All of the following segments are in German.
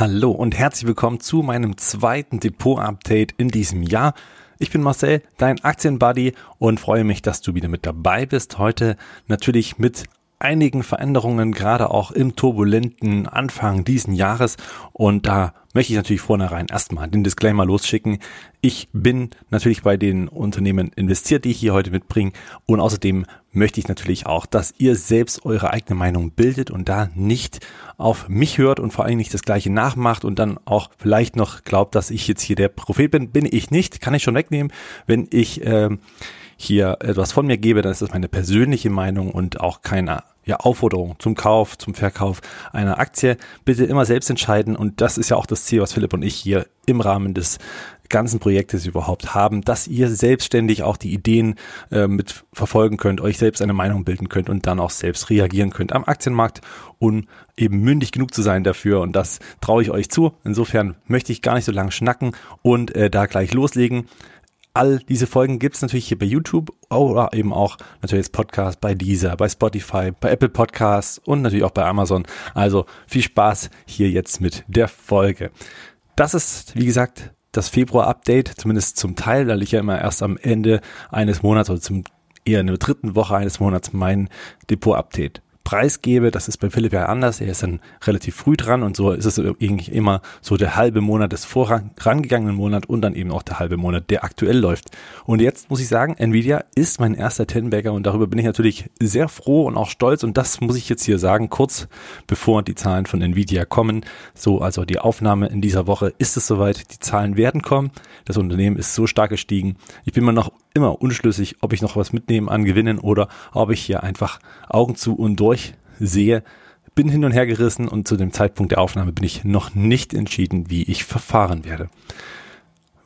Hallo und herzlich willkommen zu meinem zweiten Depot-Update in diesem Jahr. Ich bin Marcel, dein Aktienbuddy und freue mich, dass du wieder mit dabei bist. Heute natürlich mit einigen Veränderungen, gerade auch im turbulenten Anfang diesen Jahres. Und da möchte ich natürlich vornherein erstmal den Disclaimer losschicken. Ich bin natürlich bei den Unternehmen investiert, die ich hier heute mitbringe. Und außerdem möchte ich natürlich auch, dass ihr selbst eure eigene Meinung bildet und da nicht auf mich hört und vor allem nicht das gleiche nachmacht und dann auch vielleicht noch glaubt, dass ich jetzt hier der Prophet bin. Bin ich nicht, kann ich schon wegnehmen. Wenn ich äh, hier etwas von mir gebe, dann ist das meine persönliche Meinung und auch keine ja, Aufforderung zum Kauf, zum Verkauf einer Aktie. Bitte immer selbst entscheiden und das ist ja auch das Ziel, was Philipp und ich hier im Rahmen des ganzen Projektes überhaupt haben, dass ihr selbstständig auch die Ideen äh, mit verfolgen könnt, euch selbst eine Meinung bilden könnt und dann auch selbst reagieren könnt am Aktienmarkt und eben mündig genug zu sein dafür und das traue ich euch zu. Insofern möchte ich gar nicht so lange schnacken und äh, da gleich loslegen. All diese Folgen gibt's natürlich hier bei YouTube oder eben auch natürlich als Podcast bei Deezer, bei Spotify, bei Apple Podcasts und natürlich auch bei Amazon. Also viel Spaß hier jetzt mit der Folge. Das ist, wie gesagt, das Februar-Update, zumindest zum Teil, weil ich ja immer erst am Ende eines Monats oder zum eher in der dritten Woche eines Monats mein Depot-Update preisgebe. Das ist bei Philipp ja anders. Er ist dann relativ früh dran und so ist es eigentlich immer so der halbe Monat des vorangegangenen Monat und dann eben auch der halbe Monat, der aktuell läuft. Und jetzt muss ich sagen, Nvidia ist mein erster Tenbagger und darüber bin ich natürlich sehr froh und auch stolz und das muss ich jetzt hier sagen, kurz bevor die Zahlen von Nvidia kommen. So, also die Aufnahme in dieser Woche ist es soweit. Die Zahlen werden kommen. Das Unternehmen ist so stark gestiegen. Ich bin mir noch immer unschlüssig, ob ich noch was mitnehme an Gewinnen oder ob ich hier einfach Augen zu und durch sehe. Bin hin und her gerissen und zu dem Zeitpunkt der Aufnahme bin ich noch nicht entschieden, wie ich verfahren werde.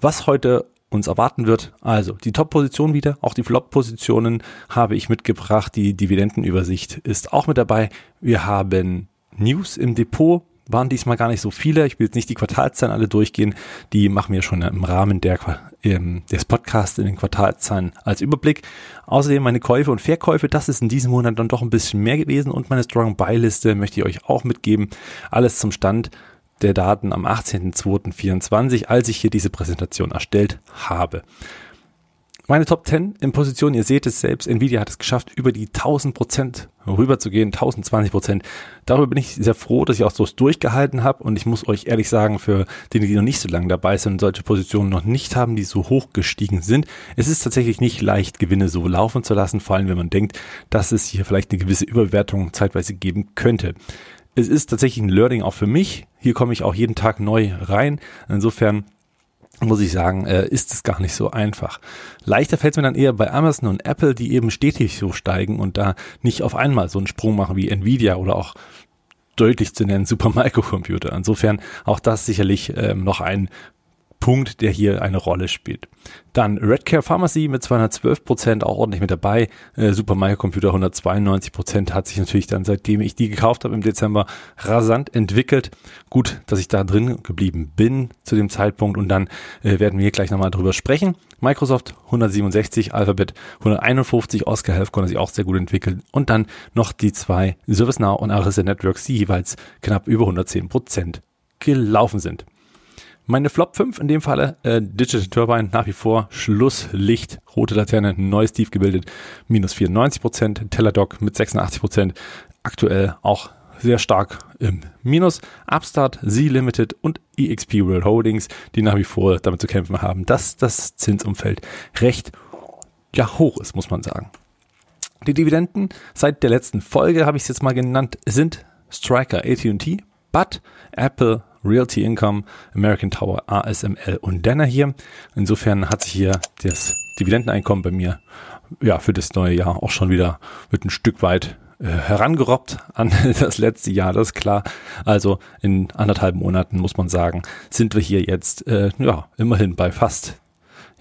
Was heute uns erwarten wird. Also die Top-Position wieder, auch die Flop-Positionen habe ich mitgebracht. Die Dividendenübersicht ist auch mit dabei. Wir haben News im Depot, waren diesmal gar nicht so viele. Ich will jetzt nicht die Quartalzahlen alle durchgehen. Die machen wir schon im Rahmen der, ähm, des Podcasts in den Quartalzahlen als Überblick. Außerdem meine Käufe und Verkäufe. Das ist in diesem Monat dann doch ein bisschen mehr gewesen. Und meine Strong Buy Liste möchte ich euch auch mitgeben. Alles zum Stand der Daten am 18.02.24, als ich hier diese Präsentation erstellt habe. Meine Top 10 in Position, ihr seht es selbst, Nvidia hat es geschafft, über die 1000 Prozent rüber zu gehen, 1020 Prozent. Darüber bin ich sehr froh, dass ich auch so durchgehalten habe und ich muss euch ehrlich sagen, für diejenigen, die noch nicht so lange dabei sind und solche Positionen noch nicht haben, die so hoch gestiegen sind, es ist tatsächlich nicht leicht, Gewinne so laufen zu lassen, vor allem wenn man denkt, dass es hier vielleicht eine gewisse Überwertung zeitweise geben könnte. Es ist tatsächlich ein Learning auch für mich. Hier komme ich auch jeden Tag neu rein. Insofern muss ich sagen, äh, ist es gar nicht so einfach. Leichter fällt es mir dann eher bei Amazon und Apple, die eben stetig so steigen und da nicht auf einmal so einen Sprung machen wie Nvidia oder auch deutlich zu nennen Supermicrocomputer. Insofern auch das sicherlich ähm, noch ein Punkt, der hier eine Rolle spielt. Dann Redcare Pharmacy mit 212 Prozent auch ordentlich mit dabei. Äh, Super Computer 192 Prozent hat sich natürlich dann, seitdem ich die gekauft habe im Dezember, rasant entwickelt. Gut, dass ich da drin geblieben bin zu dem Zeitpunkt und dann äh, werden wir gleich nochmal drüber sprechen. Microsoft 167, Alphabet 151, Oscar Health konnte sich auch sehr gut entwickeln und dann noch die zwei ServiceNow und Arista Networks, die jeweils knapp über 110 Prozent gelaufen sind. Meine Flop 5 in dem Falle, äh, Digital Turbine nach wie vor, Schlusslicht, rote Laterne, neues Tief gebildet, minus 94%, Teladoc mit 86%, aktuell auch sehr stark im Minus. Upstart, Z Limited und EXP World Holdings, die nach wie vor damit zu kämpfen haben, dass das Zinsumfeld recht ja, hoch ist, muss man sagen. Die Dividenden seit der letzten Folge, habe ich es jetzt mal genannt, sind Striker, AT&T, But, Apple, Realty Income, American Tower, ASML und Denner hier. Insofern hat sich hier das Dividendeneinkommen bei mir ja für das neue Jahr auch schon wieder mit ein Stück weit äh, herangerobbt an das letzte Jahr, das ist klar. Also in anderthalb Monaten muss man sagen, sind wir hier jetzt äh, ja immerhin bei fast,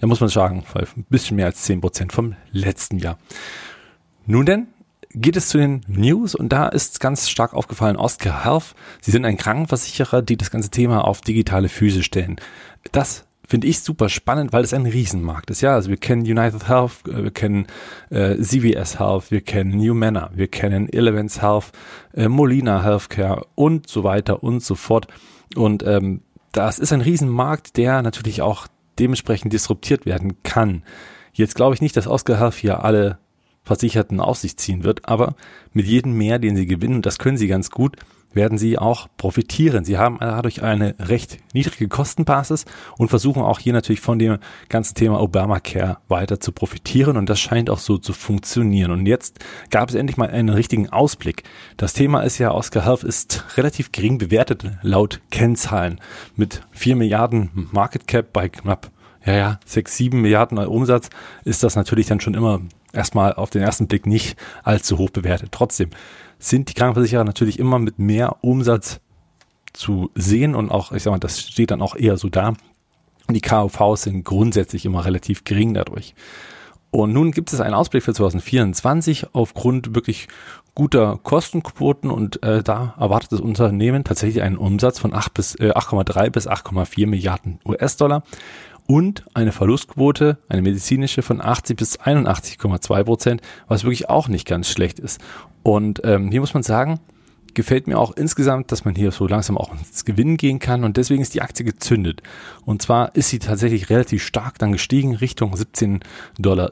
ja muss man sagen, ein bisschen mehr als zehn Prozent vom letzten Jahr. Nun denn, geht es zu den News und da ist ganz stark aufgefallen Oscar Health. Sie sind ein Krankenversicherer, die das ganze Thema auf digitale Füße stellen. Das finde ich super spannend, weil es ein Riesenmarkt ist. Ja, also wir kennen United Health, äh, wir kennen äh, CVS Health, wir kennen New Manor, wir kennen Elevance Health, äh, Molina Healthcare und so weiter und so fort. Und ähm, das ist ein Riesenmarkt, der natürlich auch dementsprechend disruptiert werden kann. Jetzt glaube ich nicht, dass Oscar Health hier alle Versicherten auf sich ziehen wird, aber mit jedem mehr, den sie gewinnen, das können sie ganz gut, werden sie auch profitieren. Sie haben dadurch eine recht niedrige Kostenbasis und versuchen auch hier natürlich von dem ganzen Thema Obamacare weiter zu profitieren und das scheint auch so zu funktionieren. Und jetzt gab es endlich mal einen richtigen Ausblick. Das Thema ist ja, Oscar Health ist relativ gering bewertet laut Kennzahlen mit 4 Milliarden Market Cap bei knapp ja, ja, 6, 7 Milliarden Umsatz ist das natürlich dann schon immer erstmal auf den ersten Blick nicht allzu hoch bewertet. Trotzdem sind die Krankenversicherer natürlich immer mit mehr Umsatz zu sehen und auch, ich sag mal, das steht dann auch eher so da. Und die KUVs sind grundsätzlich immer relativ gering dadurch. Und nun gibt es einen Ausblick für 2024 aufgrund wirklich guter Kostenquoten und äh, da erwartet das Unternehmen tatsächlich einen Umsatz von 8 bis äh, 8,3 bis 8,4 Milliarden US-Dollar und eine Verlustquote, eine medizinische von 80 bis 81,2 Prozent, was wirklich auch nicht ganz schlecht ist. Und ähm, hier muss man sagen, gefällt mir auch insgesamt, dass man hier so langsam auch ins Gewinnen gehen kann und deswegen ist die Aktie gezündet. Und zwar ist sie tatsächlich relativ stark dann gestiegen Richtung 17,70 Dollar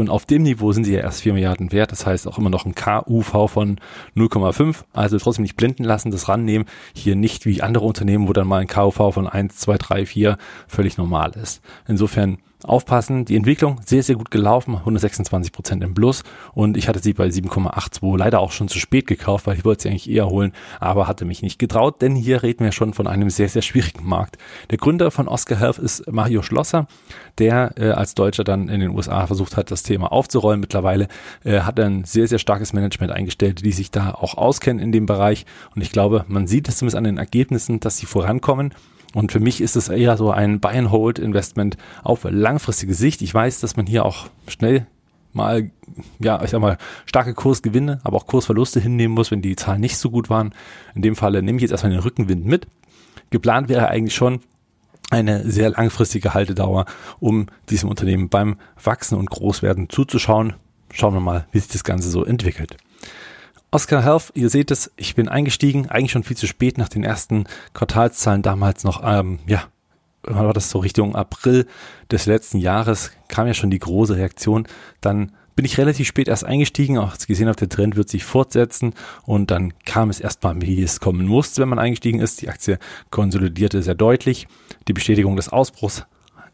und auf dem Niveau sind sie ja erst 4 Milliarden wert. Das heißt auch immer noch ein KUV von 0,5. Also trotzdem nicht blenden lassen, das rannehmen. Hier nicht wie andere Unternehmen, wo dann mal ein KUV von 1, 2, 3, 4 völlig normal ist. Insofern aufpassen. Die Entwicklung sehr, sehr gut gelaufen, 126 Prozent im Plus und ich hatte sie bei 7,82 leider auch schon zu spät gekauft, weil ich wollte sie eigentlich eher holen, aber hatte mich nicht getraut, denn hier reden wir schon von einem sehr, sehr schwierigen Markt. Der Gründer von Oscar Health ist Mario Schlosser, der äh, als Deutscher dann in den USA versucht hat, das Thema aufzurollen. Mittlerweile äh, hat er ein sehr, sehr starkes Management eingestellt, die sich da auch auskennen in dem Bereich und ich glaube, man sieht es zumindest an den Ergebnissen, dass sie vorankommen und für mich ist es eher so ein Buy-and-Hold-Investment auf langfristige Sicht. Ich weiß, dass man hier auch schnell mal, ja, ich sag mal, starke Kursgewinne, aber auch Kursverluste hinnehmen muss, wenn die Zahlen nicht so gut waren. In dem Falle nehme ich jetzt erstmal den Rückenwind mit. Geplant wäre eigentlich schon eine sehr langfristige Haltedauer, um diesem Unternehmen beim Wachsen und Großwerden zuzuschauen. Schauen wir mal, wie sich das Ganze so entwickelt. Oscar Health, ihr seht es, ich bin eingestiegen, eigentlich schon viel zu spät nach den ersten Quartalszahlen damals noch, ähm, ja, war das so Richtung April des letzten Jahres, kam ja schon die große Reaktion. Dann bin ich relativ spät erst eingestiegen, auch gesehen habe, der Trend wird sich fortsetzen und dann kam es erstmal, wie es kommen musste, wenn man eingestiegen ist. Die Aktie konsolidierte sehr deutlich. Die Bestätigung des Ausbruchs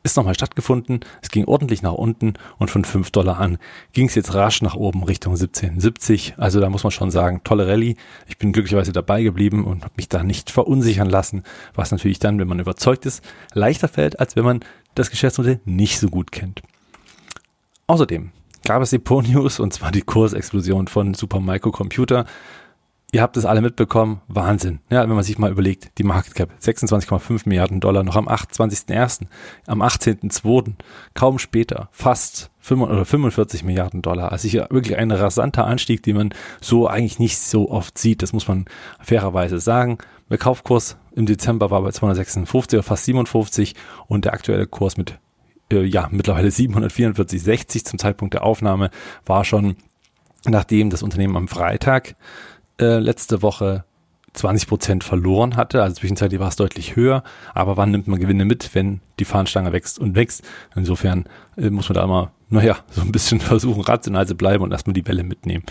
ist nochmal stattgefunden. Es ging ordentlich nach unten und von 5 Dollar an ging es jetzt rasch nach oben Richtung 17,70. Also da muss man schon sagen, tolle Rallye. Ich bin glücklicherweise dabei geblieben und habe mich da nicht verunsichern lassen, was natürlich dann, wenn man überzeugt ist, leichter fällt, als wenn man das Geschäftsmodell nicht so gut kennt. Außerdem gab es Depot-News und zwar die Kursexplosion von Supermicro Computer. Ihr habt es alle mitbekommen, Wahnsinn. Ja, wenn man sich mal überlegt, die Market Cap 26,5 Milliarden Dollar noch am 28.01., am 18.02., kaum später, fast 45 Milliarden Dollar. Also hier wirklich ein rasanter Anstieg, den man so eigentlich nicht so oft sieht. Das muss man fairerweise sagen. Der Kaufkurs im Dezember war bei 256 oder fast 57 und der aktuelle Kurs mit äh, ja mittlerweile 744,60 zum Zeitpunkt der Aufnahme war schon nachdem das Unternehmen am Freitag äh, letzte Woche 20 Prozent verloren hatte. Also zwischenzeitlich war es deutlich höher. Aber wann nimmt man Gewinne mit, wenn die Fahnenstange wächst und wächst? Insofern äh, muss man da immer, naja, so ein bisschen versuchen, rational zu bleiben und erstmal die Welle mitnehmen.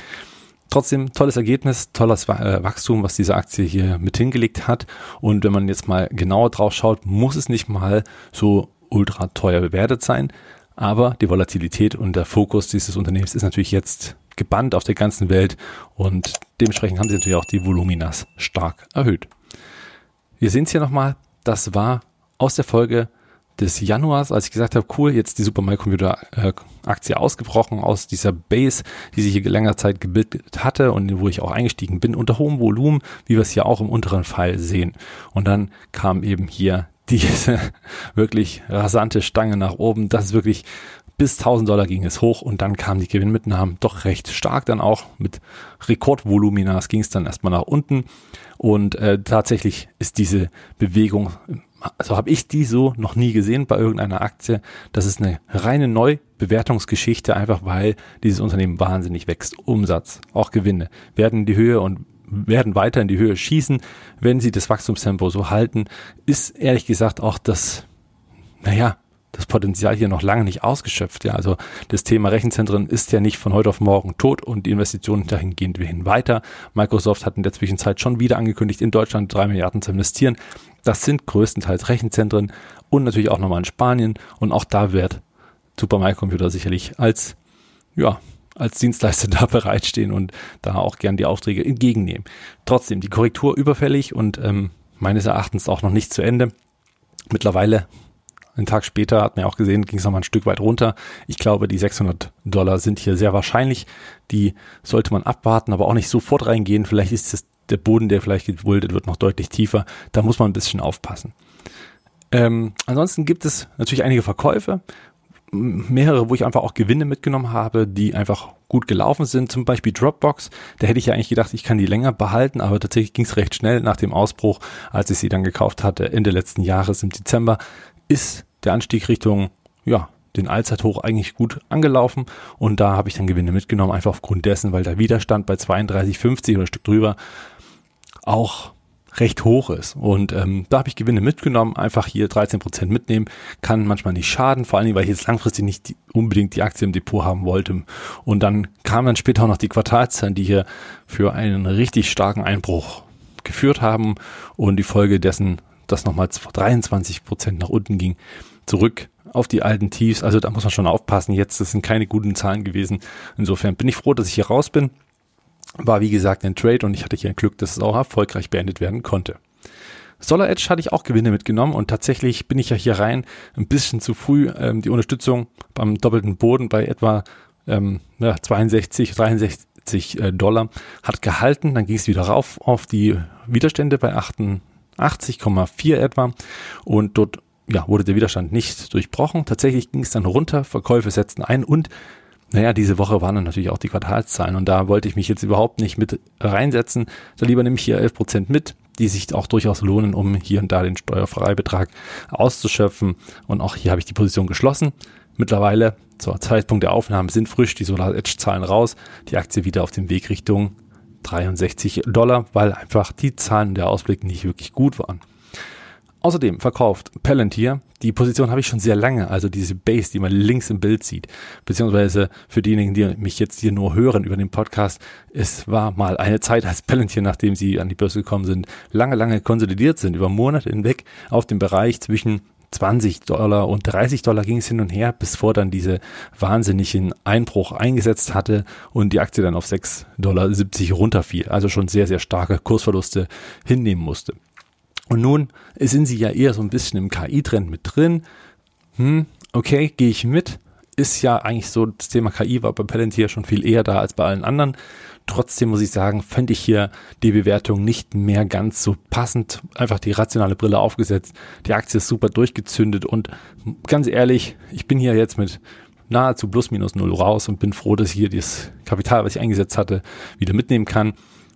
Trotzdem tolles Ergebnis, tolles äh, Wachstum, was diese Aktie hier mit hingelegt hat. Und wenn man jetzt mal genauer drauf schaut, muss es nicht mal so ultra teuer bewertet sein. Aber die Volatilität und der Fokus dieses Unternehmens ist natürlich jetzt gebannt auf der ganzen Welt und dementsprechend haben sie natürlich auch die Voluminas stark erhöht. Wir sehen es hier nochmal, das war aus der Folge des Januars, als ich gesagt habe, cool, jetzt die Supermicrocomputer äh, Aktie ausgebrochen aus dieser Base, die sich hier länger Zeit gebildet hatte und wo ich auch eingestiegen bin, unter hohem Volumen, wie wir es hier auch im unteren Fall sehen. Und dann kam eben hier diese wirklich rasante Stange nach oben. Das ist wirklich bis 1000 Dollar ging es hoch und dann kamen die Gewinnmitnahmen doch recht stark dann auch mit Rekordvoluminas ging es dann erstmal nach unten und äh, tatsächlich ist diese Bewegung, also habe ich die so noch nie gesehen bei irgendeiner Aktie. Das ist eine reine Neubewertungsgeschichte, einfach weil dieses Unternehmen wahnsinnig wächst. Umsatz, auch Gewinne werden in die Höhe und werden weiter in die Höhe schießen, wenn sie das Wachstumstempo so halten, ist ehrlich gesagt auch das, naja, das Potenzial hier noch lange nicht ausgeschöpft. Ja, also das Thema Rechenzentren ist ja nicht von heute auf morgen tot und die Investitionen dahingehend gehen weiter. Microsoft hat in der Zwischenzeit schon wieder angekündigt, in Deutschland drei Milliarden zu investieren. Das sind größtenteils Rechenzentren und natürlich auch nochmal in Spanien und auch da wird Supermicrocomputer sicherlich als, ja, als Dienstleister da bereitstehen und da auch gern die Aufträge entgegennehmen. Trotzdem, die Korrektur überfällig und ähm, meines Erachtens auch noch nicht zu Ende. Mittlerweile einen Tag später hat man ja auch gesehen, ging es nochmal ein Stück weit runter. Ich glaube, die 600 Dollar sind hier sehr wahrscheinlich. Die sollte man abwarten, aber auch nicht sofort reingehen. Vielleicht ist es der Boden, der vielleicht gewuldet wird, noch deutlich tiefer. Da muss man ein bisschen aufpassen. Ähm, ansonsten gibt es natürlich einige Verkäufe, mehrere, wo ich einfach auch Gewinne mitgenommen habe, die einfach gut gelaufen sind. Zum Beispiel Dropbox, da hätte ich ja eigentlich gedacht, ich kann die länger behalten, aber tatsächlich ging es recht schnell nach dem Ausbruch, als ich sie dann gekauft hatte, Ende letzten Jahres im Dezember ist der Anstieg Richtung, ja, den Allzeithoch eigentlich gut angelaufen und da habe ich dann Gewinne mitgenommen, einfach aufgrund dessen, weil der Widerstand bei 32,50 oder ein Stück drüber auch recht hoch ist. Und ähm, da habe ich Gewinne mitgenommen, einfach hier 13% mitnehmen, kann manchmal nicht schaden, vor allem, weil ich jetzt langfristig nicht die, unbedingt die Aktie im Depot haben wollte. Und dann kamen dann später auch noch die Quartalszahlen, die hier für einen richtig starken Einbruch geführt haben und die Folge dessen das nochmal 23 Prozent nach unten ging, zurück auf die alten Tiefs. Also da muss man schon aufpassen. Jetzt, das sind keine guten Zahlen gewesen. Insofern bin ich froh, dass ich hier raus bin. War wie gesagt ein Trade und ich hatte hier ein Glück, dass es auch erfolgreich beendet werden konnte. Solar Edge hatte ich auch Gewinne mitgenommen und tatsächlich bin ich ja hier rein ein bisschen zu früh. Ähm, die Unterstützung beim doppelten Boden bei etwa ähm, ja, 62, 63 äh, Dollar hat gehalten. Dann ging es wieder rauf auf die Widerstände bei 8, 80,4 etwa und dort ja, wurde der Widerstand nicht durchbrochen. Tatsächlich ging es dann runter, Verkäufe setzten ein und naja, diese Woche waren dann natürlich auch die Quartalszahlen und da wollte ich mich jetzt überhaupt nicht mit reinsetzen. Da lieber nehme ich hier 11 Prozent mit, die sich auch durchaus lohnen, um hier und da den Steuerfreibetrag auszuschöpfen. Und auch hier habe ich die Position geschlossen. Mittlerweile, zur Zeitpunkt der Aufnahme, sind frisch die Solar Edge Zahlen raus. Die Aktie wieder auf dem Weg Richtung 63 Dollar, weil einfach die Zahlen der Ausblick nicht wirklich gut waren. Außerdem verkauft Palantir, die Position habe ich schon sehr lange, also diese Base, die man links im Bild sieht, beziehungsweise für diejenigen, die mich jetzt hier nur hören über den Podcast, es war mal eine Zeit, als Palantir, nachdem sie an die Börse gekommen sind, lange, lange konsolidiert sind, über Monate hinweg auf dem Bereich zwischen 20 Dollar und 30 Dollar ging es hin und her, bis vor dann diese wahnsinnigen Einbruch eingesetzt hatte und die Aktie dann auf 6,70 Dollar runterfiel. Also schon sehr, sehr starke Kursverluste hinnehmen musste. Und nun sind sie ja eher so ein bisschen im KI-Trend mit drin. Hm, okay, gehe ich mit. Ist ja eigentlich so, das Thema KI war bei Palantir schon viel eher da als bei allen anderen. Trotzdem muss ich sagen, fände ich hier die Bewertung nicht mehr ganz so passend. Einfach die rationale Brille aufgesetzt. Die Aktie ist super durchgezündet und ganz ehrlich, ich bin hier jetzt mit nahezu plus minus null raus und bin froh, dass ich hier das Kapital, was ich eingesetzt hatte, wieder mitnehmen kann.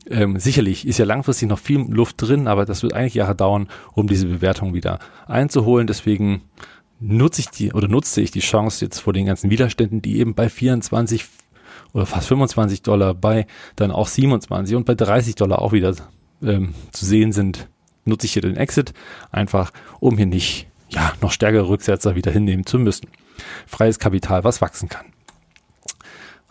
Ähm, sicherlich ist ja langfristig noch viel Luft drin, aber das wird eigentlich Jahre dauern, um diese Bewertung wieder einzuholen. Deswegen nutze ich die oder nutzte ich die Chance jetzt vor den ganzen Widerständen, die eben bei 24 oder fast 25 Dollar, bei dann auch 27 und bei 30 Dollar auch wieder ähm, zu sehen sind, nutze ich hier den Exit einfach, um hier nicht ja noch stärkere Rücksetzer wieder hinnehmen zu müssen. Freies Kapital, was wachsen kann.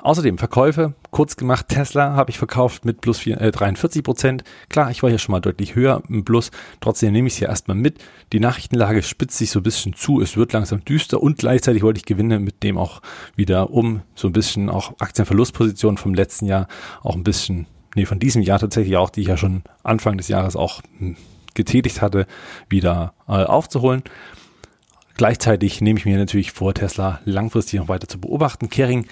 Außerdem Verkäufe, kurz gemacht, Tesla habe ich verkauft mit plus 4, äh, 43 Prozent. Klar, ich war hier schon mal deutlich höher im Plus, trotzdem nehme ich es hier erstmal mit. Die Nachrichtenlage spitzt sich so ein bisschen zu, es wird langsam düster und gleichzeitig wollte ich Gewinne mit dem auch wieder um so ein bisschen auch Aktienverlustpositionen vom letzten Jahr auch ein bisschen, nee, von diesem Jahr tatsächlich auch, die ich ja schon Anfang des Jahres auch hm, getätigt hatte, wieder äh, aufzuholen. Gleichzeitig nehme ich mir natürlich vor, Tesla langfristig noch weiter zu beobachten. Kering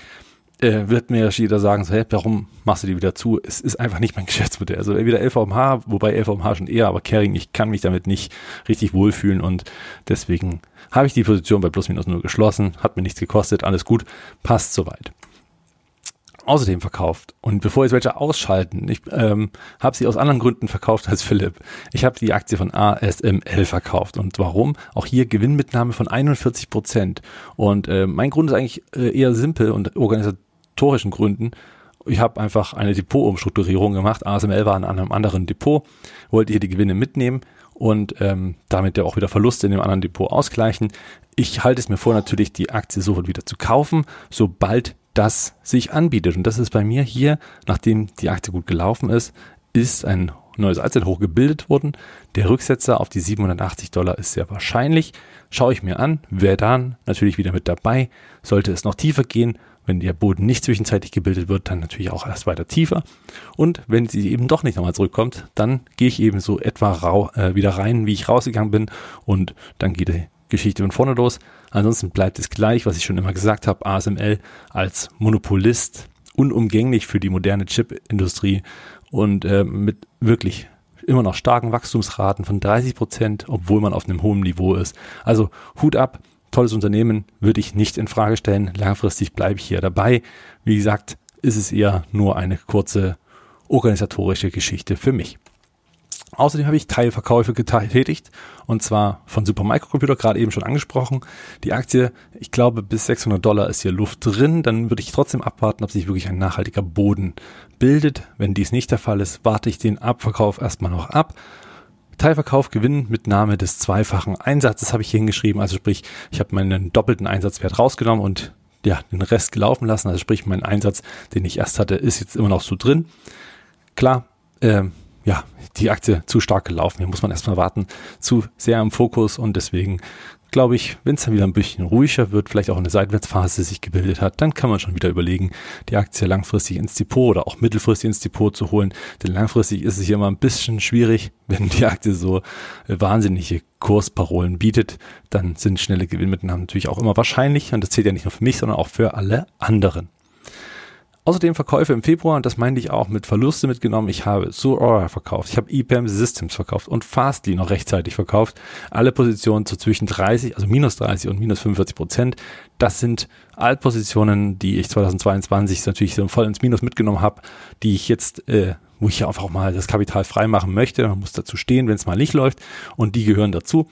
äh, wird mir jeder sagen, so, hey, warum machst du die wieder zu? Es ist einfach nicht mein Geschäftsmodell. Also entweder LVMH, wobei LVMH schon eher, aber Caring, ich kann mich damit nicht richtig wohlfühlen und deswegen habe ich die Position bei plus minus null geschlossen, hat mir nichts gekostet, alles gut, passt soweit. Außerdem verkauft. Und bevor jetzt welche ausschalten, ich ähm, habe sie aus anderen Gründen verkauft als Philipp. Ich habe die Aktie von ASML verkauft. Und warum? Auch hier Gewinnmitnahme von 41 Prozent. Und äh, mein Grund ist eigentlich äh, eher simpel und organisatorisch historischen Gründen. ich habe einfach eine Depotumstrukturierung gemacht. ASML war in einem anderen Depot, wollte hier die Gewinne mitnehmen und ähm, damit ja auch wieder Verluste in dem anderen Depot ausgleichen. Ich halte es mir vor, natürlich die Aktie sofort wieder zu kaufen, sobald das sich anbietet. Und das ist bei mir hier, nachdem die Aktie gut gelaufen ist, ist ein neues Allzeithoch gebildet worden. Der Rücksetzer auf die 780 Dollar ist sehr wahrscheinlich. Schaue ich mir an, wäre dann natürlich wieder mit dabei. Sollte es noch tiefer gehen, wenn der Boden nicht zwischenzeitlich gebildet wird, dann natürlich auch erst weiter tiefer. Und wenn sie eben doch nicht nochmal zurückkommt, dann gehe ich eben so etwa rau, äh, wieder rein, wie ich rausgegangen bin. Und dann geht die Geschichte von vorne los. Ansonsten bleibt es gleich, was ich schon immer gesagt habe, ASML als Monopolist unumgänglich für die moderne Chip-Industrie und äh, mit wirklich immer noch starken Wachstumsraten von 30 Prozent, obwohl man auf einem hohen Niveau ist. Also Hut ab, tolles Unternehmen, würde ich nicht in Frage stellen. Langfristig bleibe ich hier dabei. Wie gesagt, ist es eher nur eine kurze organisatorische Geschichte für mich. Außerdem habe ich Teilverkäufe getätigt und zwar von Supermicrocomputer, gerade eben schon angesprochen. Die Aktie, ich glaube, bis 600 Dollar ist hier Luft drin. Dann würde ich trotzdem abwarten, ob sich wirklich ein nachhaltiger Boden bildet. Wenn dies nicht der Fall ist, warte ich den Abverkauf erstmal noch ab. Teilverkauf Gewinn mit Name des zweifachen Einsatzes habe ich hier hingeschrieben. Also sprich, ich habe meinen doppelten Einsatzwert rausgenommen und ja, den Rest gelaufen lassen. Also sprich, mein Einsatz, den ich erst hatte, ist jetzt immer noch so drin. Klar, äh, ja, die Aktie zu stark gelaufen. Hier muss man erstmal warten, zu sehr im Fokus und deswegen glaube ich, wenn es dann wieder ein bisschen ruhiger wird, vielleicht auch eine Seitwärtsphase sich gebildet hat, dann kann man schon wieder überlegen, die Aktie langfristig ins Depot oder auch mittelfristig ins Depot zu holen. Denn langfristig ist es hier immer ein bisschen schwierig, wenn die Aktie so wahnsinnige Kursparolen bietet, dann sind schnelle Gewinnmitnahmen natürlich auch immer wahrscheinlich und das zählt ja nicht nur für mich, sondern auch für alle anderen. Außerdem Verkäufe im Februar, und das meinte ich auch mit Verluste mitgenommen. Ich habe Surora verkauft, ich habe EPAM Systems verkauft und Fastly noch rechtzeitig verkauft. Alle Positionen zu zwischen 30, also minus 30 und minus 45 Prozent. Das sind Altpositionen, die ich 2022 natürlich so voll ins Minus mitgenommen habe, die ich jetzt, äh, wo ich einfach auch mal das Kapital frei machen möchte. Man muss dazu stehen, wenn es mal nicht läuft. Und die gehören dazu.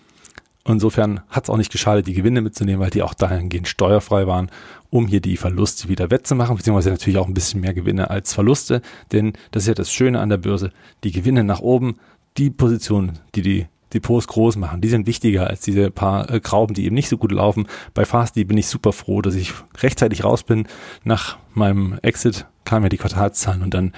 Insofern hat es auch nicht geschadet, die Gewinne mitzunehmen, weil die auch dahingehend steuerfrei waren, um hier die Verluste wieder wettzumachen, beziehungsweise natürlich auch ein bisschen mehr Gewinne als Verluste. Denn das ist ja das Schöne an der Börse, die Gewinne nach oben, die Positionen, die die Depots groß machen, die sind wichtiger als diese paar äh, Grauben, die eben nicht so gut laufen. Bei Fastly bin ich super froh, dass ich rechtzeitig raus bin. Nach meinem Exit kamen ja die Quartalszahlen und dann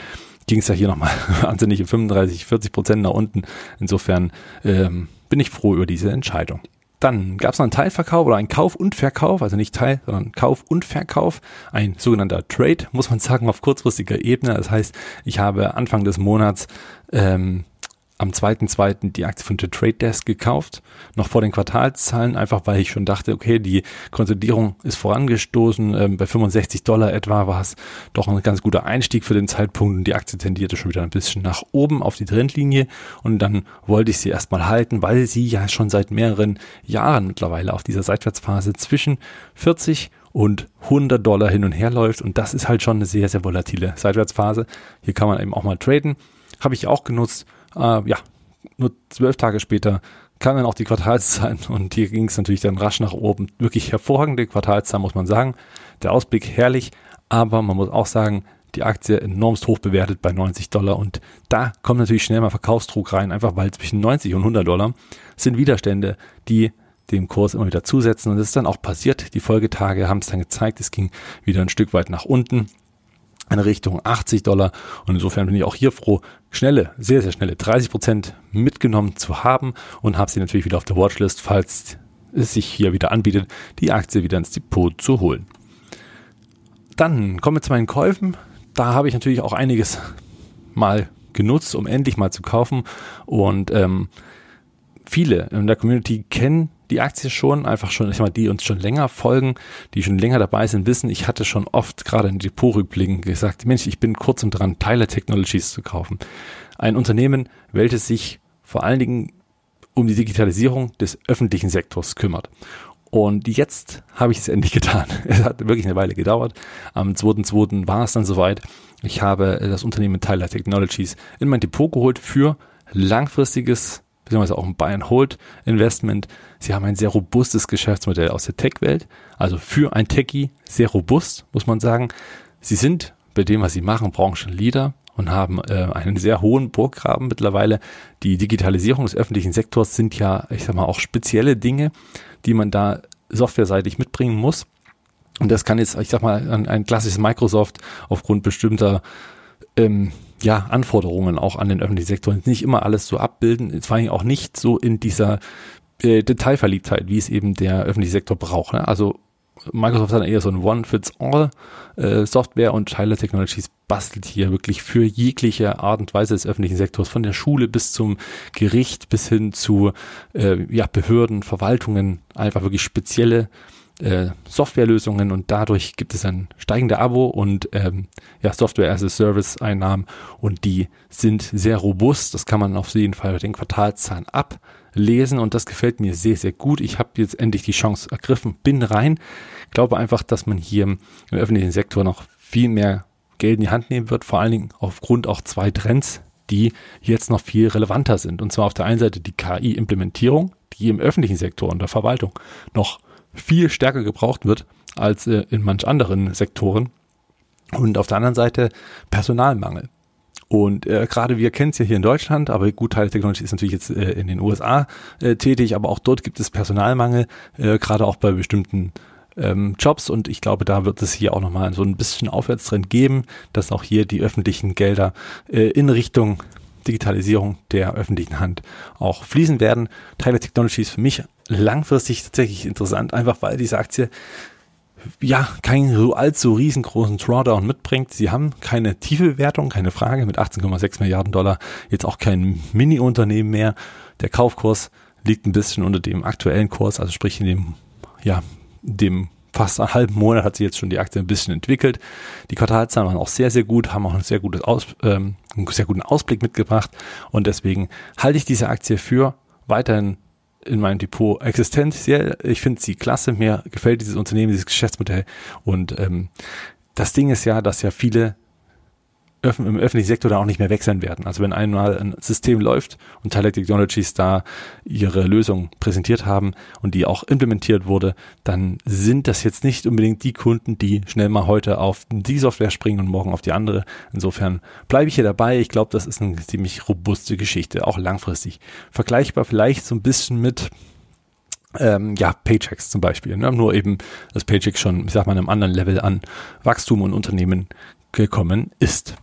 ging es ja hier nochmal wahnsinnige 35, 40 Prozent nach unten. Insofern ähm, bin ich froh über diese Entscheidung. Dann gab es noch einen Teilverkauf oder einen Kauf und Verkauf, also nicht Teil, sondern Kauf und Verkauf, ein sogenannter Trade, muss man sagen, auf kurzfristiger Ebene. Das heißt, ich habe Anfang des Monats ähm, am 2.2. die Aktie von The Trade Desk gekauft, noch vor den Quartalszahlen, einfach weil ich schon dachte, okay, die Konsolidierung ist vorangestoßen, ähm, bei 65 Dollar etwa war es doch ein ganz guter Einstieg für den Zeitpunkt und die Aktie tendierte schon wieder ein bisschen nach oben auf die Trendlinie und dann wollte ich sie erstmal halten, weil sie ja schon seit mehreren Jahren mittlerweile auf dieser Seitwärtsphase zwischen 40 und 100 Dollar hin und her läuft und das ist halt schon eine sehr, sehr volatile Seitwärtsphase. Hier kann man eben auch mal traden. Habe ich auch genutzt äh, ja, nur zwölf Tage später kamen dann auch die Quartalszahlen und hier ging es natürlich dann rasch nach oben. Wirklich hervorragende Quartalszahlen, muss man sagen. Der Ausblick herrlich, aber man muss auch sagen, die Aktie enormst hoch bewertet bei 90 Dollar und da kommt natürlich schnell mal Verkaufsdruck rein, einfach weil zwischen 90 und 100 Dollar sind Widerstände, die dem Kurs immer wieder zusetzen und das ist dann auch passiert. Die Folgetage haben es dann gezeigt, es ging wieder ein Stück weit nach unten in Richtung 80 Dollar. Und insofern bin ich auch hier froh, schnelle, sehr, sehr schnelle 30 Prozent mitgenommen zu haben und habe sie natürlich wieder auf der Watchlist, falls es sich hier wieder anbietet, die Aktie wieder ins Depot zu holen. Dann kommen wir zu meinen Käufen. Da habe ich natürlich auch einiges mal genutzt, um endlich mal zu kaufen. Und ähm, viele in der Community kennen die Aktie schon, einfach schon, ich meine, die uns schon länger folgen, die schon länger dabei sind, wissen, ich hatte schon oft gerade in Depotrückblicken gesagt, Mensch, ich bin kurz und dran, Tyler Technologies zu kaufen. Ein Unternehmen, welches sich vor allen Dingen um die Digitalisierung des öffentlichen Sektors kümmert. Und jetzt habe ich es endlich getan. Es hat wirklich eine Weile gedauert. Am 2.2. war es dann soweit. Ich habe das Unternehmen Tyler Technologies in mein Depot geholt für langfristiges beziehungsweise auch ein Buy-and-Hold-Investment. Sie haben ein sehr robustes Geschäftsmodell aus der Tech-Welt, also für ein Techie sehr robust, muss man sagen. Sie sind bei dem, was sie machen, Branchenleader und haben äh, einen sehr hohen Burggraben mittlerweile. Die Digitalisierung des öffentlichen Sektors sind ja, ich sag mal, auch spezielle Dinge, die man da softwareseitig mitbringen muss. Und das kann jetzt, ich sag mal, ein, ein klassisches Microsoft aufgrund bestimmter ähm, ja, Anforderungen auch an den öffentlichen Sektor nicht immer alles so abbilden, vor allem auch nicht so in dieser äh, Detailverliebtheit, wie es eben der öffentliche Sektor braucht. Ne? Also Microsoft hat eher so ein One-Fits-All äh, Software und Tyler Technologies bastelt hier wirklich für jegliche Art und Weise des öffentlichen Sektors, von der Schule bis zum Gericht bis hin zu äh, ja, Behörden, Verwaltungen, einfach wirklich spezielle äh, Softwarelösungen und dadurch gibt es ein steigende Abo und ähm, ja, Software as a Service Einnahmen und die sind sehr robust. Das kann man auf jeden Fall den Quartalszahlen ablesen und das gefällt mir sehr, sehr gut. Ich habe jetzt endlich die Chance ergriffen, bin rein. Glaube einfach, dass man hier im öffentlichen Sektor noch viel mehr Geld in die Hand nehmen wird, vor allen Dingen aufgrund auch zwei Trends, die jetzt noch viel relevanter sind. Und zwar auf der einen Seite die KI-Implementierung, die im öffentlichen Sektor und der Verwaltung noch viel stärker gebraucht wird als äh, in manch anderen Sektoren. Und auf der anderen Seite Personalmangel. Und äh, gerade wir kennen es ja hier in Deutschland, aber gut, Teil Technology ist natürlich jetzt äh, in den USA äh, tätig, aber auch dort gibt es Personalmangel, äh, gerade auch bei bestimmten ähm, Jobs. Und ich glaube, da wird es hier auch nochmal so ein bisschen Aufwärtstrend geben, dass auch hier die öffentlichen Gelder äh, in Richtung Digitalisierung der öffentlichen Hand auch fließen werden. Tyler Technologies für mich langfristig tatsächlich interessant, einfach weil diese Aktie ja keinen so allzu riesengroßen Drawdown mitbringt. Sie haben keine tiefe Bewertung, keine Frage, mit 18,6 Milliarden Dollar jetzt auch kein Mini-Unternehmen mehr. Der Kaufkurs liegt ein bisschen unter dem aktuellen Kurs, also sprich in dem, ja, dem fast einen halben Monat hat sich jetzt schon die Aktie ein bisschen entwickelt. Die Quartalzahlen waren auch sehr, sehr gut, haben auch ein sehr gutes Aus, ähm, einen sehr guten Ausblick mitgebracht und deswegen halte ich diese Aktie für weiterhin in meinem Depot existent. Sehr, ich finde sie klasse. Mir gefällt dieses Unternehmen, dieses Geschäftsmodell. Und ähm, das Ding ist ja, dass ja viele im öffentlichen Sektor da auch nicht mehr wechseln werden. Also wenn einmal ein System läuft und Tyler Technologies da ihre Lösung präsentiert haben und die auch implementiert wurde, dann sind das jetzt nicht unbedingt die Kunden, die schnell mal heute auf die Software springen und morgen auf die andere. Insofern bleibe ich hier dabei. Ich glaube, das ist eine ziemlich robuste Geschichte, auch langfristig. Vergleichbar vielleicht so ein bisschen mit ähm, ja, Paychecks zum Beispiel. Ne? Nur eben, dass Paycheck schon, ich sag mal, einem anderen Level an Wachstum und Unternehmen gekommen ist.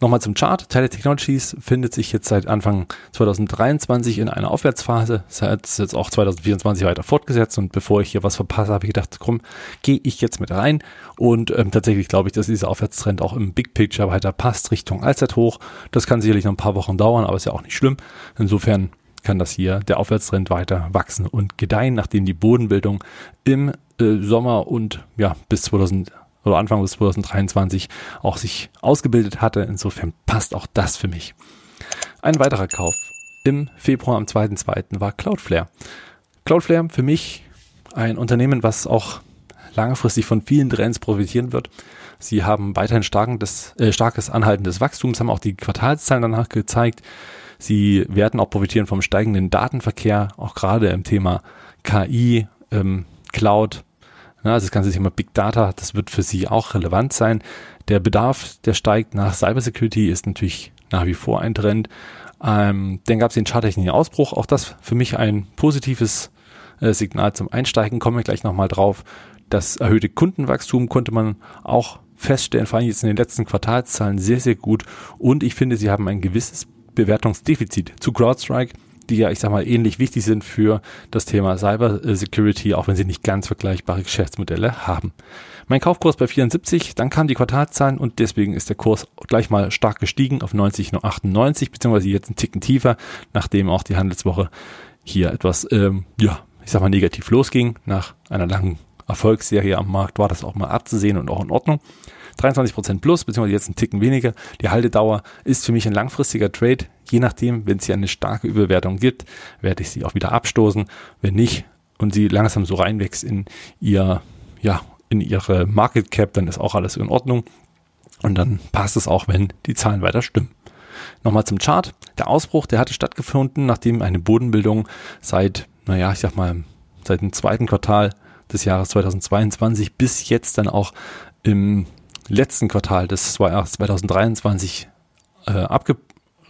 Nochmal zum Chart. Tele Technologies findet sich jetzt seit Anfang 2023 in einer Aufwärtsphase. Es hat jetzt auch 2024 weiter fortgesetzt und bevor ich hier was verpasse, habe ich gedacht, komm, gehe ich jetzt mit rein. Und ähm, tatsächlich glaube ich, dass dieser Aufwärtstrend auch im Big Picture weiter passt Richtung Allzeit hoch. Das kann sicherlich noch ein paar Wochen dauern, aber ist ja auch nicht schlimm. Insofern kann das hier der Aufwärtstrend weiter wachsen und gedeihen, nachdem die Bodenbildung im äh, Sommer und ja bis 2000 oder Anfang bis 2023 auch sich ausgebildet hatte. Insofern passt auch das für mich. Ein weiterer Kauf im Februar am 2.2. war Cloudflare. Cloudflare für mich ein Unternehmen, was auch langfristig von vielen Trends profitieren wird. Sie haben weiterhin starkes, äh, starkes anhaltendes Wachstums, haben auch die Quartalszahlen danach gezeigt. Sie werden auch profitieren vom steigenden Datenverkehr, auch gerade im Thema KI, ähm, Cloud, also das ganze Thema Big Data, das wird für Sie auch relevant sein. Der Bedarf, der steigt nach Cybersecurity, ist natürlich nach wie vor ein Trend. Ähm, dann gab es den charttechnischen Ausbruch, auch das für mich ein positives äh, Signal zum Einsteigen, komme ich gleich nochmal drauf. Das erhöhte Kundenwachstum konnte man auch feststellen, vor allem jetzt in den letzten Quartalszahlen sehr, sehr gut. Und ich finde, sie haben ein gewisses Bewertungsdefizit zu CrowdStrike die ja, ich sag mal, ähnlich wichtig sind für das Thema Cyber Security, auch wenn sie nicht ganz vergleichbare Geschäftsmodelle haben. Mein Kaufkurs bei 74, dann kamen die Quartalzahlen und deswegen ist der Kurs gleich mal stark gestiegen auf 90,98, beziehungsweise jetzt einen Ticken tiefer, nachdem auch die Handelswoche hier etwas, ähm, ja, ich sag mal, negativ losging. Nach einer langen Erfolgsserie am Markt war das auch mal abzusehen und auch in Ordnung. 23% plus, beziehungsweise jetzt ein Ticken weniger. Die Haltedauer ist für mich ein langfristiger Trade. Je nachdem, wenn es hier eine starke Überwertung gibt, werde ich sie auch wieder abstoßen. Wenn nicht und sie langsam so reinwächst in ihr, ja, in ihre Market Cap, dann ist auch alles in Ordnung. Und dann passt es auch, wenn die Zahlen weiter stimmen. Nochmal zum Chart. Der Ausbruch, der hatte stattgefunden, nachdem eine Bodenbildung seit, naja, ich sag mal, seit dem zweiten Quartal des Jahres 2022 bis jetzt dann auch im letzten Quartal des 2023 äh, abge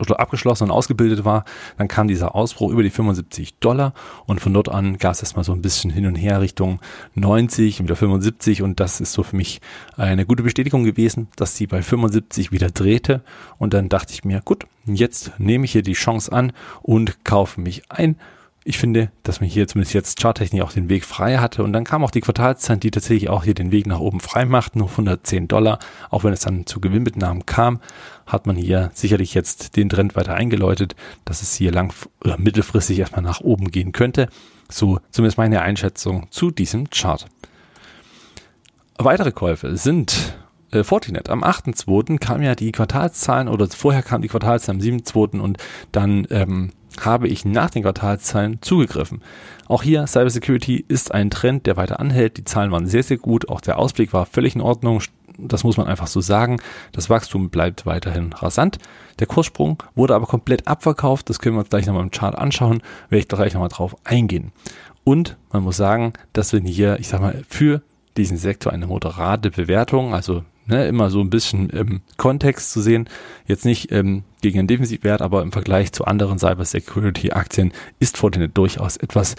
oder abgeschlossen und ausgebildet war, dann kam dieser Ausbruch über die 75 Dollar und von dort an gab es erstmal so ein bisschen hin und her Richtung 90 und wieder 75 und das ist so für mich eine gute Bestätigung gewesen, dass sie bei 75 wieder drehte und dann dachte ich mir, gut, jetzt nehme ich hier die Chance an und kaufe mich ein ich finde, dass man hier zumindest jetzt charttechnisch auch den Weg frei hatte und dann kam auch die Quartalszeit, die tatsächlich auch hier den Weg nach oben frei machten, auf 110 Dollar. Auch wenn es dann zu Gewinnmitnahmen kam, hat man hier sicherlich jetzt den Trend weiter eingeläutet, dass es hier lang oder mittelfristig erstmal nach oben gehen könnte. So zumindest meine Einschätzung zu diesem Chart. Weitere Käufe sind äh, Fortinet. Am 8.2. kam ja die Quartalszahlen oder vorher kam die Quartalszahlen am 7.2. und dann ähm, habe ich nach den Quartalszahlen zugegriffen. Auch hier Cybersecurity ist ein Trend, der weiter anhält. Die Zahlen waren sehr, sehr gut. Auch der Ausblick war völlig in Ordnung. Das muss man einfach so sagen. Das Wachstum bleibt weiterhin rasant. Der Kurssprung wurde aber komplett abverkauft. Das können wir uns gleich nochmal im Chart anschauen. Werde ich gleich nochmal drauf eingehen. Und man muss sagen, dass wir hier, ich sag mal, für diesen Sektor eine moderate Bewertung, also ne, immer so ein bisschen im Kontext zu sehen. Jetzt nicht ähm, gegen einen Defensivwert, aber im Vergleich zu anderen Cybersecurity-Aktien ist Fortinet durchaus etwas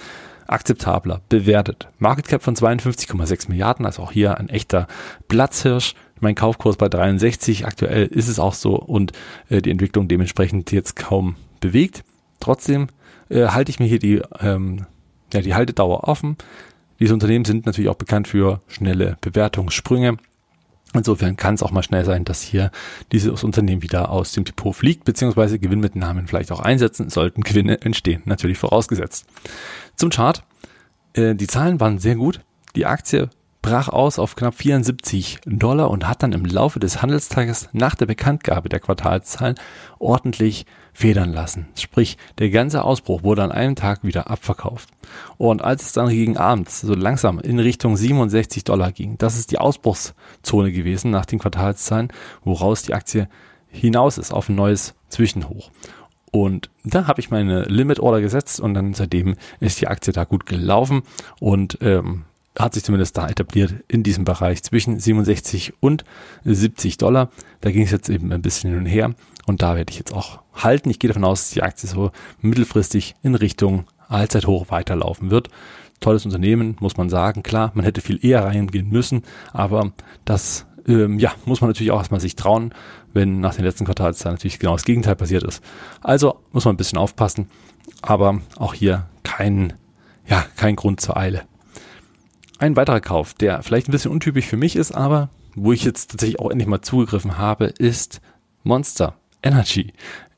akzeptabler bewertet. Market Cap von 52,6 Milliarden, also auch hier ein echter Platzhirsch. Mein Kaufkurs bei 63, aktuell ist es auch so und äh, die Entwicklung dementsprechend jetzt kaum bewegt. Trotzdem äh, halte ich mir hier die, ähm, ja, die Haltedauer offen. Diese Unternehmen sind natürlich auch bekannt für schnelle Bewertungssprünge. Insofern kann es auch mal schnell sein, dass hier dieses Unternehmen wieder aus dem Depot fliegt, beziehungsweise Gewinnmitnahmen vielleicht auch einsetzen, sollten Gewinne entstehen, natürlich vorausgesetzt. Zum Chart. Äh, die Zahlen waren sehr gut. Die Aktie brach aus auf knapp 74 Dollar und hat dann im Laufe des Handelstages nach der Bekanntgabe der Quartalszahlen ordentlich federn lassen. Sprich, der ganze Ausbruch wurde an einem Tag wieder abverkauft. Und als es dann gegen abends so langsam in Richtung 67 Dollar ging, das ist die Ausbruchszone gewesen nach den Quartalszahlen, woraus die Aktie hinaus ist auf ein neues Zwischenhoch. Und da habe ich meine Limit Order gesetzt und dann seitdem ist die Aktie da gut gelaufen und ähm, hat sich zumindest da etabliert in diesem Bereich zwischen 67 und 70 Dollar. Da ging es jetzt eben ein bisschen hin und her und da werde ich jetzt auch halten. Ich gehe davon aus, dass die Aktie so mittelfristig in Richtung Allzeithoch weiterlaufen wird. Tolles Unternehmen, muss man sagen. Klar, man hätte viel eher reingehen müssen, aber das ähm, ja, muss man natürlich auch erstmal sich trauen, wenn nach den letzten Quartalszahlen natürlich genau das Gegenteil passiert ist. Also muss man ein bisschen aufpassen, aber auch hier kein, ja, kein Grund zur Eile. Ein weiterer Kauf, der vielleicht ein bisschen untypisch für mich ist, aber wo ich jetzt tatsächlich auch endlich mal zugegriffen habe, ist Monster Energy.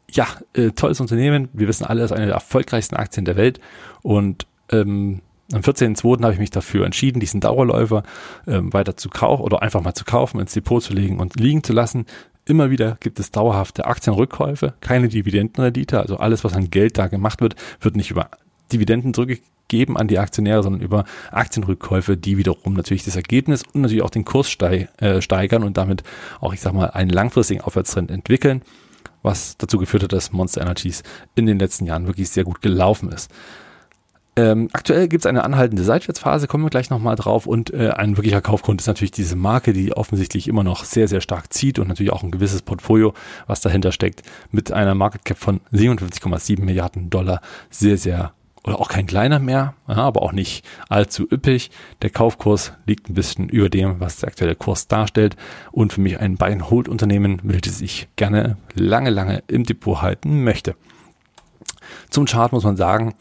Ja, äh, tolles Unternehmen. Wir wissen alle, ist eine der erfolgreichsten Aktien der Welt. Und ähm, am 14.02. habe ich mich dafür entschieden, diesen Dauerläufer ähm, weiter zu kaufen oder einfach mal zu kaufen, ins Depot zu legen und liegen zu lassen. Immer wieder gibt es dauerhafte Aktienrückkäufe, keine Dividendenrendite. Also alles, was an Geld da gemacht wird, wird nicht über Dividenden zurückgegeben geben an die Aktionäre, sondern über Aktienrückkäufe, die wiederum natürlich das Ergebnis und natürlich auch den Kurs äh, steigern und damit auch, ich sag mal, einen langfristigen Aufwärtstrend entwickeln, was dazu geführt hat, dass Monster Energies in den letzten Jahren wirklich sehr gut gelaufen ist. Ähm, aktuell gibt es eine anhaltende Seitwärtsphase, kommen wir gleich nochmal drauf. Und äh, ein wirklicher Kaufgrund ist natürlich diese Marke, die offensichtlich immer noch sehr, sehr stark zieht und natürlich auch ein gewisses Portfolio, was dahinter steckt, mit einer Market Cap von 57,7 Milliarden Dollar sehr, sehr oder auch kein kleiner mehr, ja, aber auch nicht allzu üppig. Der Kaufkurs liegt ein bisschen über dem, was der aktuelle Kurs darstellt. Und für mich ein Buy-and-Hold-Unternehmen, welches ich gerne lange, lange im Depot halten möchte. Zum Chart muss man sagen,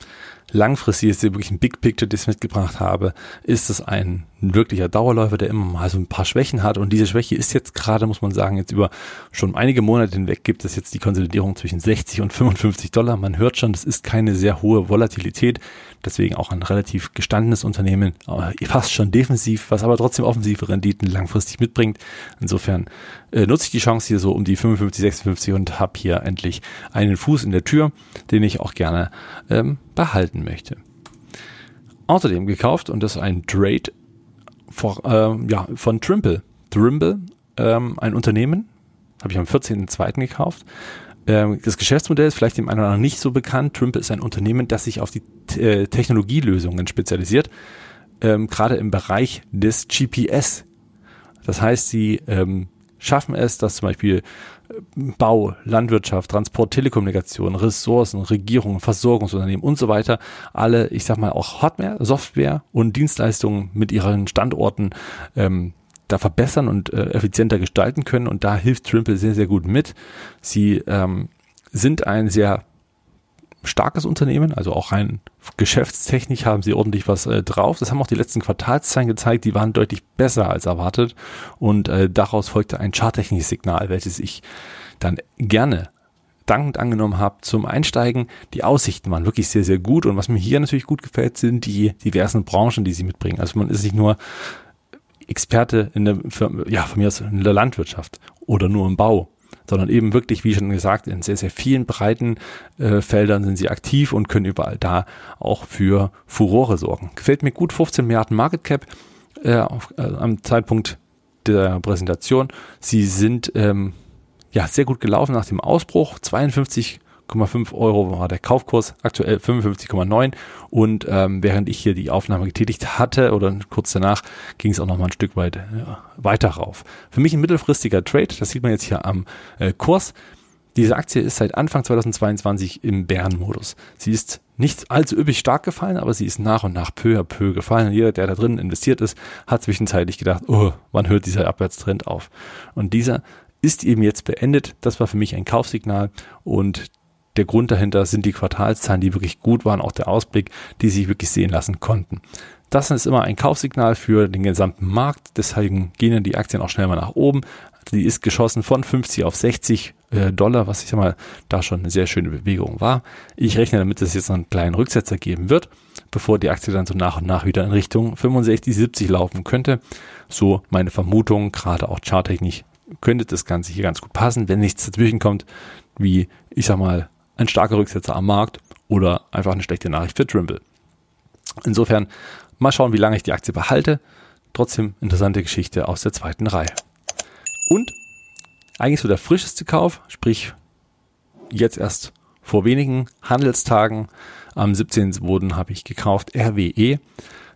langfristig ist hier wirklich ein Big Picture, das ich mitgebracht habe, ist es ein wirklicher Dauerläufer, der immer mal so ein paar Schwächen hat. Und diese Schwäche ist jetzt gerade, muss man sagen, jetzt über schon einige Monate hinweg gibt es jetzt die Konsolidierung zwischen 60 und 55 Dollar. Man hört schon, das ist keine sehr hohe Volatilität. Deswegen auch ein relativ gestandenes Unternehmen, fast schon defensiv, was aber trotzdem offensive Renditen langfristig mitbringt. Insofern äh, nutze ich die Chance hier so um die 55, 56 und habe hier endlich einen Fuß in der Tür, den ich auch gerne ähm, behalten möchte. Außerdem gekauft und das ist ein Trade vor, äh, ja, von Trimble. Trimble, ähm, ein Unternehmen, habe ich am 14.02. gekauft. Ähm, das Geschäftsmodell ist vielleicht dem einen oder anderen nicht so bekannt. Trimble ist ein Unternehmen, das sich auf die äh, Technologielösungen spezialisiert, ähm, gerade im Bereich des GPS. Das heißt, sie ähm, schaffen es, dass zum Beispiel Bau, Landwirtschaft, Transport, Telekommunikation, Ressourcen, Regierungen, Versorgungsunternehmen und so weiter alle, ich sag mal auch Hardware, Software und Dienstleistungen mit ihren Standorten ähm, da verbessern und äh, effizienter gestalten können und da hilft Trimple sehr, sehr gut mit. Sie ähm, sind ein sehr starkes Unternehmen, also auch rein geschäftstechnisch haben sie ordentlich was äh, drauf. Das haben auch die letzten Quartalszahlen gezeigt, die waren deutlich besser als erwartet und äh, daraus folgte ein charttechnisches Signal, welches ich dann gerne dankend angenommen habe zum Einsteigen. Die Aussichten waren wirklich sehr, sehr gut und was mir hier natürlich gut gefällt, sind die diversen Branchen, die sie mitbringen. Also man ist nicht nur Experte in der, ja, von mir aus in der Landwirtschaft oder nur im Bau sondern eben wirklich, wie schon gesagt, in sehr, sehr vielen breiten äh, Feldern sind sie aktiv und können überall da auch für Furore sorgen. Gefällt mir gut, 15 Milliarden Market Cap äh, auf, äh, am Zeitpunkt der Präsentation. Sie sind ähm, ja sehr gut gelaufen nach dem Ausbruch, 52 55,5 Euro war der Kaufkurs, aktuell 55,9 und ähm, während ich hier die Aufnahme getätigt hatte oder kurz danach ging es auch noch mal ein Stück weit äh, weiter rauf. Für mich ein mittelfristiger Trade, das sieht man jetzt hier am äh, Kurs. Diese Aktie ist seit Anfang 2022 im Bärenmodus. Sie ist nicht allzu üppig stark gefallen, aber sie ist nach und nach peu à peu gefallen. Und jeder, der da drin investiert ist, hat zwischenzeitlich gedacht, oh, wann hört dieser Abwärtstrend auf? Und dieser ist eben jetzt beendet. Das war für mich ein Kaufsignal und der Grund dahinter sind die Quartalszahlen, die wirklich gut waren, auch der Ausblick, die sich wirklich sehen lassen konnten. Das ist immer ein Kaufsignal für den gesamten Markt, deswegen gehen die Aktien auch schnell mal nach oben. Die ist geschossen von 50 auf 60 äh, Dollar, was ich sag mal da schon eine sehr schöne Bewegung war. Ich rechne damit, dass es jetzt einen kleinen Rücksetzer geben wird, bevor die Aktie dann so nach und nach wieder in Richtung 65, 70 laufen könnte. So meine Vermutung, gerade auch charttechnisch könnte das Ganze hier ganz gut passen, wenn nichts dazwischen kommt, wie ich sag mal ein starker Rücksetzer am Markt oder einfach eine schlechte Nachricht für Trimble. Insofern mal schauen, wie lange ich die Aktie behalte. Trotzdem interessante Geschichte aus der zweiten Reihe. Und eigentlich so der frischeste Kauf, sprich jetzt erst vor wenigen Handelstagen am 17.02. habe ich gekauft RWE.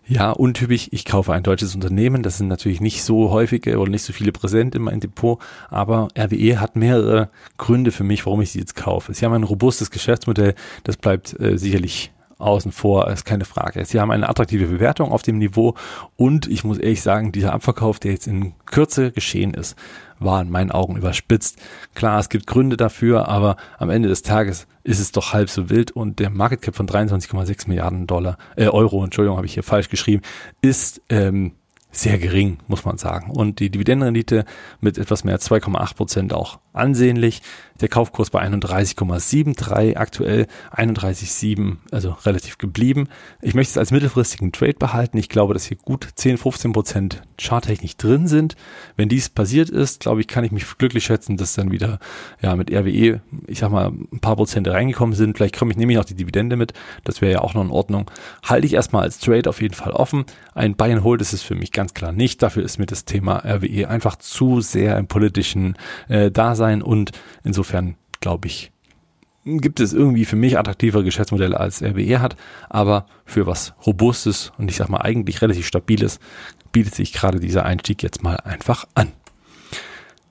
Ja, untypisch, ich kaufe ein deutsches Unternehmen, das sind natürlich nicht so häufige oder nicht so viele präsent in meinem Depot, aber RWE hat mehrere Gründe für mich, warum ich sie jetzt kaufe. Sie haben ein robustes Geschäftsmodell, das bleibt äh, sicherlich außen vor, ist keine Frage. Sie haben eine attraktive Bewertung auf dem Niveau und ich muss ehrlich sagen, dieser Abverkauf, der jetzt in Kürze geschehen ist, war in meinen Augen überspitzt. Klar, es gibt Gründe dafür, aber am Ende des Tages ist es doch halb so wild und der Market Cap von 23,6 Milliarden Dollar, äh, Euro, Entschuldigung, habe ich hier falsch geschrieben, ist ähm, sehr gering, muss man sagen. Und die Dividendenrendite mit etwas mehr als 2,8 Prozent auch ansehnlich. Der Kaufkurs bei 31,73, aktuell 31,7, also relativ geblieben. Ich möchte es als mittelfristigen Trade behalten. Ich glaube, dass hier gut 10, 15 Prozent charttechnisch drin sind. Wenn dies passiert ist, glaube ich, kann ich mich glücklich schätzen, dass dann wieder ja mit RWE, ich sag mal, ein paar Prozent reingekommen sind. Vielleicht komme ich nämlich auch die Dividende mit. Das wäre ja auch noch in Ordnung. Halte ich erstmal als Trade auf jeden Fall offen. Ein Buy and Hold ist es für mich ganz klar nicht. Dafür ist mir das Thema RWE einfach zu sehr im politischen äh, Dasein und insofern glaube ich, gibt es irgendwie für mich attraktivere Geschäftsmodelle als RWE hat, aber für was Robustes und ich sag mal eigentlich relativ Stabiles bietet sich gerade dieser Einstieg jetzt mal einfach an.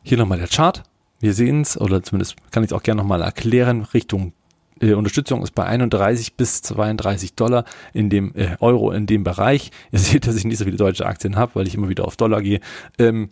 Hier nochmal der Chart. Wir sehen es, oder zumindest kann ich es auch gerne nochmal erklären, Richtung äh, Unterstützung ist bei 31 bis 32 Dollar in dem äh, Euro in dem Bereich. Ihr seht, dass ich nicht so viele deutsche Aktien habe, weil ich immer wieder auf Dollar gehe. Ähm,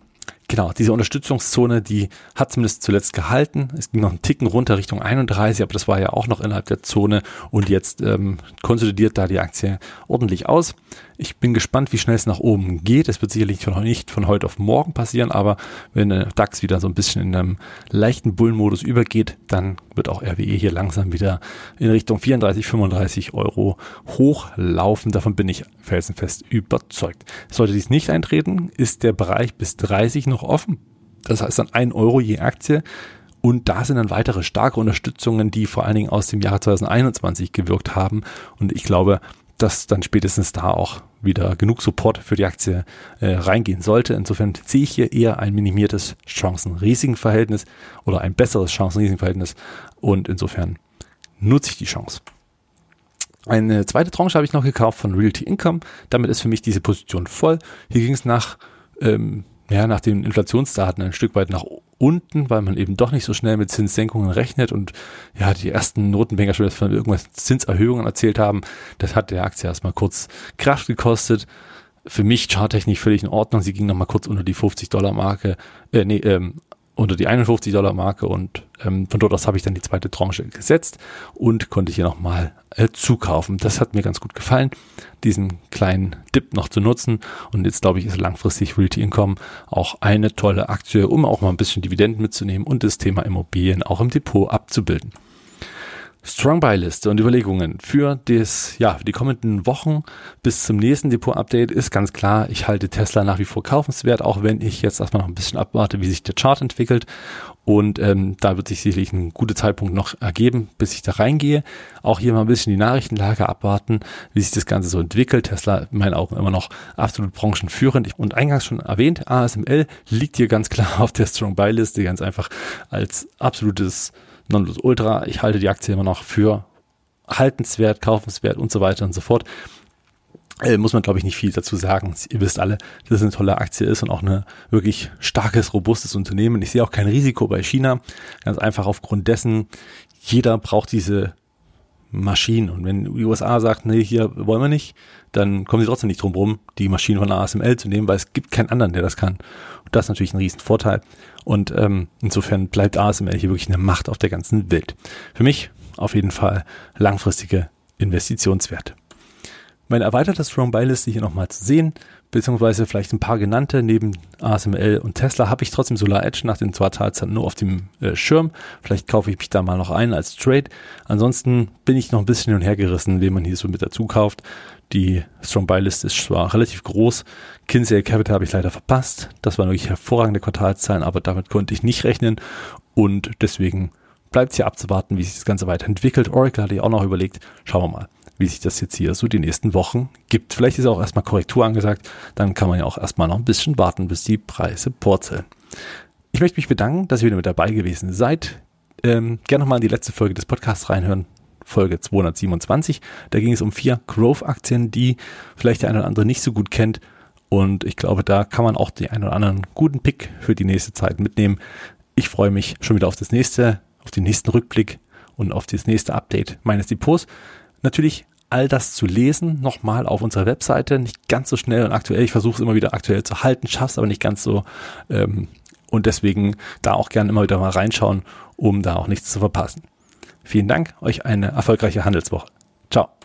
Genau, diese Unterstützungszone, die hat zumindest zuletzt gehalten. Es ging noch einen Ticken runter Richtung 31, aber das war ja auch noch innerhalb der Zone und jetzt ähm, konsolidiert da die Aktie ordentlich aus. Ich bin gespannt, wie schnell es nach oben geht. Es wird sicherlich noch nicht von heute auf morgen passieren, aber wenn der DAX wieder so ein bisschen in einem leichten Bullenmodus übergeht, dann wird auch RWE hier langsam wieder in Richtung 34, 35 Euro hochlaufen. Davon bin ich felsenfest überzeugt. Sollte dies nicht eintreten, ist der Bereich bis 30 noch offen. Das heißt dann ein Euro je Aktie. Und da sind dann weitere starke Unterstützungen, die vor allen Dingen aus dem Jahre 2021 gewirkt haben. Und ich glaube, dass dann spätestens da auch wieder genug Support für die Aktie äh, reingehen sollte. Insofern sehe ich hier eher ein minimiertes Chancen-Risiken-Verhältnis oder ein besseres Chancen-Risiken-Verhältnis und insofern nutze ich die Chance. Eine zweite Tranche habe ich noch gekauft von Realty Income. Damit ist für mich diese Position voll. Hier ging es nach ähm, ja, nach den Inflationsdaten ein Stück weit nach unten, weil man eben doch nicht so schnell mit Zinssenkungen rechnet und ja, die ersten Notenbanker schon von irgendwas Zinserhöhungen erzählt haben. Das hat der Aktie erstmal kurz Kraft gekostet. Für mich charttechnisch völlig in Ordnung. Sie ging nochmal kurz unter die 50 Dollar Marke, äh, nee, ähm, unter die 51 Dollar Marke und ähm, von dort aus habe ich dann die zweite Tranche gesetzt und konnte hier nochmal äh, zukaufen. Das hat mir ganz gut gefallen, diesen kleinen Dip noch zu nutzen und jetzt glaube ich ist langfristig Realty Income auch eine tolle Aktie, um auch mal ein bisschen Dividenden mitzunehmen und das Thema Immobilien auch im Depot abzubilden. Strong Buy Liste und Überlegungen für das, ja, für die kommenden Wochen bis zum nächsten Depot Update ist ganz klar, ich halte Tesla nach wie vor kaufenswert, auch wenn ich jetzt erstmal noch ein bisschen abwarte, wie sich der Chart entwickelt. Und ähm, da wird sich sicherlich ein guter Zeitpunkt noch ergeben, bis ich da reingehe. Auch hier mal ein bisschen die Nachrichtenlage abwarten, wie sich das Ganze so entwickelt. Tesla in meinen Augen immer noch absolut branchenführend. Und eingangs schon erwähnt, ASML liegt hier ganz klar auf der Strong Buy Liste, ganz einfach als absolutes Nonplusultra. Ich halte die Aktie immer noch für haltenswert, kaufenswert und so weiter und so fort. Äh, muss man, glaube ich, nicht viel dazu sagen. Ihr wisst alle, dass es eine tolle Aktie ist und auch ein wirklich starkes, robustes Unternehmen. Ich sehe auch kein Risiko bei China. Ganz einfach aufgrund dessen, jeder braucht diese Maschinen. Und wenn die USA sagt, nee, hier wollen wir nicht, dann kommen sie trotzdem nicht drum rum, die Maschinen von ASML zu nehmen, weil es gibt keinen anderen, der das kann. Und das ist natürlich ein Riesenvorteil. Und ähm, insofern bleibt ASML hier wirklich eine Macht auf der ganzen Welt. Für mich auf jeden Fall langfristige Investitionswerte. Meine erweiterte Strong Buy Liste hier nochmal zu sehen, beziehungsweise vielleicht ein paar genannte, neben ASML und Tesla habe ich trotzdem Solar Edge nach den Quartalzahlen nur auf dem äh, Schirm. Vielleicht kaufe ich mich da mal noch ein als Trade. Ansonsten bin ich noch ein bisschen hin und her gerissen, wen man hier so mit dazu kauft. Die Strong Buy List ist zwar relativ groß. Kinsey Capital habe ich leider verpasst. Das waren wirklich hervorragende Quartalzahlen, aber damit konnte ich nicht rechnen und deswegen bleibt es hier abzuwarten, wie sich das Ganze weiterentwickelt. Oracle hatte ich auch noch überlegt. Schauen wir mal wie sich das jetzt hier so die nächsten Wochen gibt. Vielleicht ist auch erstmal Korrektur angesagt, dann kann man ja auch erstmal noch ein bisschen warten, bis die Preise purzeln. Ich möchte mich bedanken, dass ihr wieder mit dabei gewesen seid. Ähm, gerne nochmal in die letzte Folge des Podcasts reinhören. Folge 227. Da ging es um vier Growth-Aktien, die vielleicht der eine oder andere nicht so gut kennt. Und ich glaube, da kann man auch den einen oder anderen guten Pick für die nächste Zeit mitnehmen. Ich freue mich schon wieder auf das nächste, auf den nächsten Rückblick und auf das nächste Update meines Depots. Natürlich all das zu lesen, nochmal auf unserer Webseite. Nicht ganz so schnell und aktuell. Ich versuche es immer wieder aktuell zu halten, schaff's aber nicht ganz so. Ähm, und deswegen da auch gerne immer wieder mal reinschauen, um da auch nichts zu verpassen. Vielen Dank, euch eine erfolgreiche Handelswoche. Ciao.